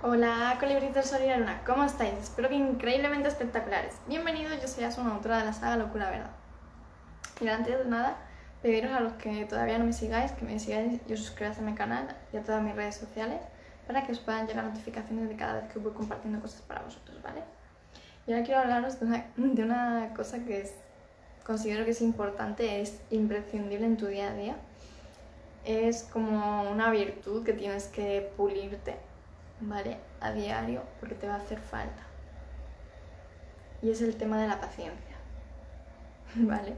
Hola, colibritos Sol y la Luna, ¿cómo estáis? Espero que increíblemente espectaculares. Bienvenidos, yo soy Asuna, autora de la saga Locura Verdad. Y antes de nada, pediros a los que todavía no me sigáis, que me sigáis y os suscribáis a mi canal y a todas mis redes sociales para que os puedan llegar notificaciones de cada vez que voy compartiendo cosas para vosotros, ¿vale? Y ahora quiero hablaros de una, de una cosa que es, considero que es importante, es imprescindible en tu día a día. Es como una virtud que tienes que pulirte ¿vale? A diario porque te va a hacer falta. Y es el tema de la paciencia, ¿vale?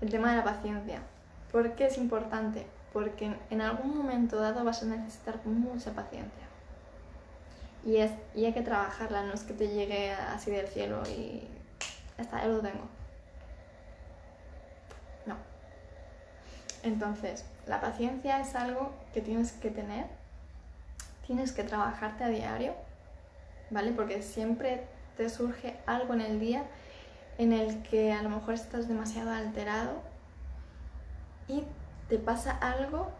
El tema de la paciencia. ¿Por qué es importante? Porque en algún momento dado vas a necesitar mucha paciencia. Y, es, y hay que trabajarla, no es que te llegue así del cielo y hasta ya lo tengo. No. Entonces, la paciencia es algo que tienes que tener tienes que trabajarte a diario, ¿vale? Porque siempre te surge algo en el día en el que a lo mejor estás demasiado alterado y te pasa algo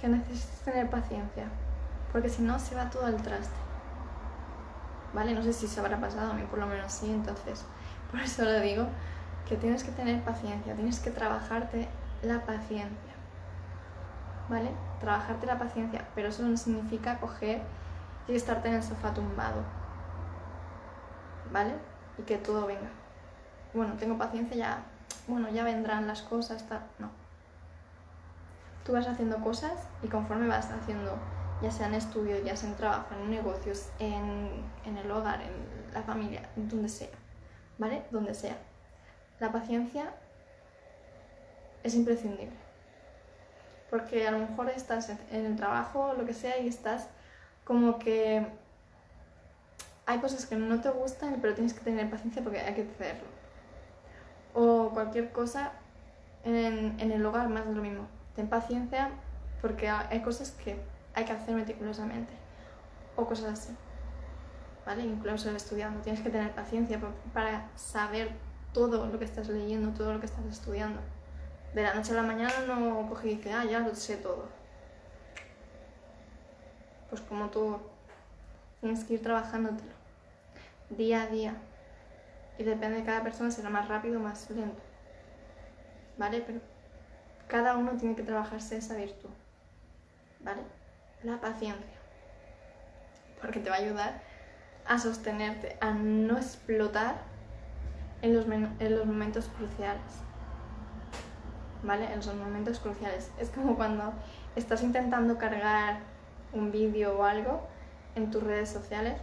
que necesitas tener paciencia, porque si no se va todo al traste. ¿Vale? No sé si se habrá pasado, a mí por lo menos sí, entonces por eso lo digo, que tienes que tener paciencia, tienes que trabajarte la paciencia. ¿Vale? Trabajarte la paciencia, pero eso no significa coger y estarte en el sofá tumbado, ¿vale? Y que todo venga. Bueno, tengo paciencia, ya, bueno, ya vendrán las cosas, no. Tú vas haciendo cosas y conforme vas haciendo, ya sea en estudios, ya sea en trabajo, en negocios, en, en el hogar, en la familia, donde sea, ¿vale? Donde sea. La paciencia es imprescindible porque a lo mejor estás en el trabajo o lo que sea y estás como que hay cosas que no te gustan, pero tienes que tener paciencia porque hay que hacerlo. O cualquier cosa en, en el hogar, más de lo mismo. Ten paciencia porque hay cosas que hay que hacer meticulosamente. O cosas así. ¿Vale? Incluso estudiando. Tienes que tener paciencia para saber todo lo que estás leyendo, todo lo que estás estudiando de la noche a la mañana no cogí y dije, ah, ya lo sé todo. Pues como tú tienes que ir trabajándotelo día a día. Y depende de cada persona, será más rápido o más lento. ¿Vale? Pero cada uno tiene que trabajarse esa virtud. ¿Vale? La paciencia. Porque te va a ayudar a sostenerte, a no explotar en los, en los momentos cruciales. ¿Vale? En esos momentos cruciales. Es como cuando estás intentando cargar un vídeo o algo en tus redes sociales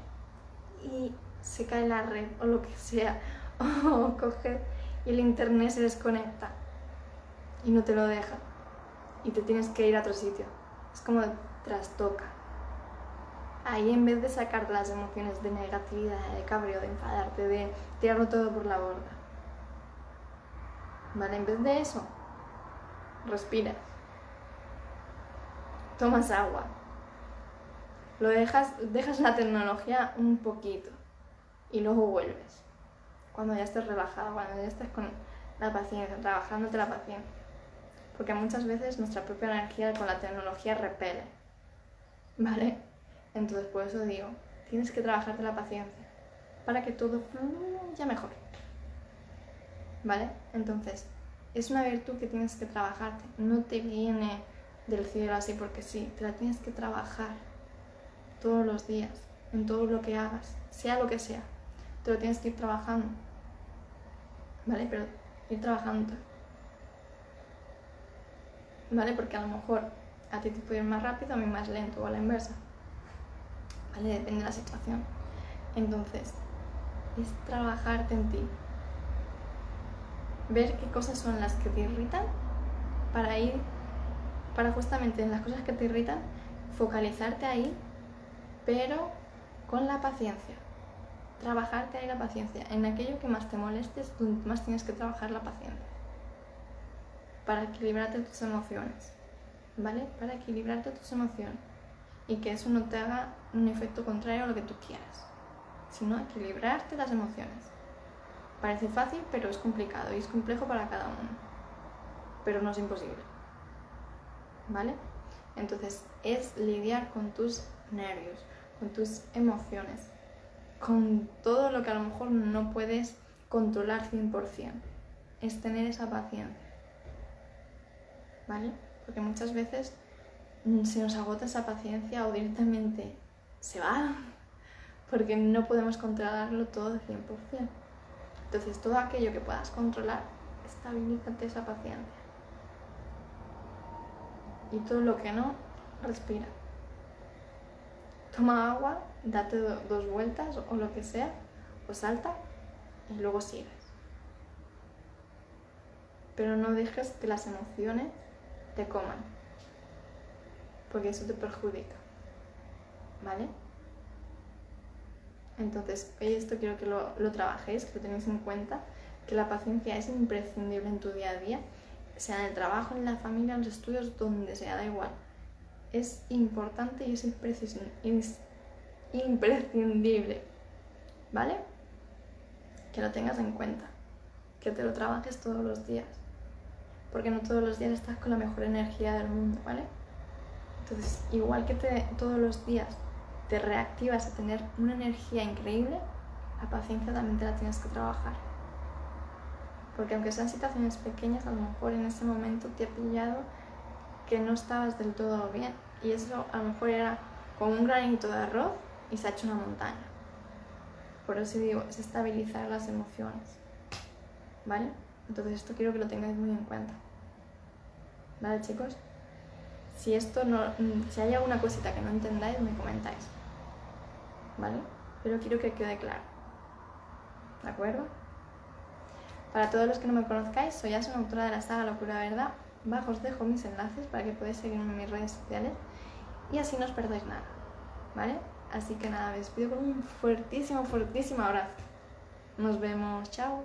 y se cae la red o lo que sea, o coge y el internet se desconecta y no te lo deja y te tienes que ir a otro sitio. Es como trastoca. Ahí en vez de sacar las emociones de negatividad, de cabreo, de enfadarte, de tirarlo todo por la borda. ¿Vale? En vez de eso, respiras, tomas agua, lo dejas, dejas la tecnología un poquito y luego vuelves. Cuando ya estés relajado, cuando ya estés con la paciencia, trabajándote la paciencia. Porque muchas veces nuestra propia energía con la tecnología repele. ¿Vale? Entonces por eso digo, tienes que trabajarte la paciencia para que todo fluya mejor. ¿Vale? Entonces, es una virtud que tienes que trabajarte. No te viene del cielo así porque sí, te la tienes que trabajar todos los días, en todo lo que hagas, sea lo que sea. Te lo tienes que ir trabajando. ¿Vale? Pero ir trabajando. ¿Vale? Porque a lo mejor a ti te puede ir más rápido, a mí más lento o a la inversa. ¿Vale? Depende de la situación. Entonces, es trabajarte en ti, ver qué cosas son las que te irritan para ir, para justamente en las cosas que te irritan, focalizarte ahí, pero con la paciencia. Trabajarte ahí la paciencia. En aquello que más te molestes, tú más tienes que trabajar la paciencia. Para equilibrarte tus emociones. ¿Vale? Para equilibrarte tus emociones. Y que eso no te haga un efecto contrario a lo que tú quieras. Sino equilibrarte las emociones. Parece fácil, pero es complicado y es complejo para cada uno. Pero no es imposible. ¿Vale? Entonces, es lidiar con tus nervios, con tus emociones, con todo lo que a lo mejor no puedes controlar 100%. Es tener esa paciencia. ¿Vale? Porque muchas veces mm, se nos agota esa paciencia o directamente se va porque no podemos controlarlo todo 100%. Entonces, todo aquello que puedas controlar, estabilízate esa paciencia. Y todo lo que no, respira. Toma agua, date dos vueltas o lo que sea, o salta y luego sigues. Pero no dejes que las emociones te coman, porque eso te perjudica. ¿Vale? Entonces, esto quiero que lo, lo trabajéis, que lo tenéis en cuenta, que la paciencia es imprescindible en tu día a día, sea en el trabajo, en la familia, en los estudios, donde sea, da igual. Es importante y es imprescindible. ¿Vale? Que lo tengas en cuenta. Que te lo trabajes todos los días. Porque no todos los días estás con la mejor energía del mundo, ¿vale? Entonces, igual que te, todos los días te reactivas a tener una energía increíble, la paciencia también te la tienes que trabajar. Porque aunque sean situaciones pequeñas, a lo mejor en ese momento te ha pillado que no estabas del todo bien. Y eso a lo mejor era como un granito de arroz y se ha hecho una montaña. Por eso digo, es estabilizar las emociones. ¿Vale? Entonces esto quiero que lo tengáis muy en cuenta. ¿Vale, chicos? Si esto no, si hay alguna cosita que no entendáis, me comentáis. ¿Vale? Pero quiero que quede claro. ¿De acuerdo? Para todos los que no me conozcáis, soy Asa, autora de la saga Locura Verdad. Bajo os dejo mis enlaces para que podáis seguirme en mis redes sociales y así no os perdéis nada, ¿vale? Así que nada, me despido con un fuertísimo, fuertísimo abrazo. Nos vemos, chao.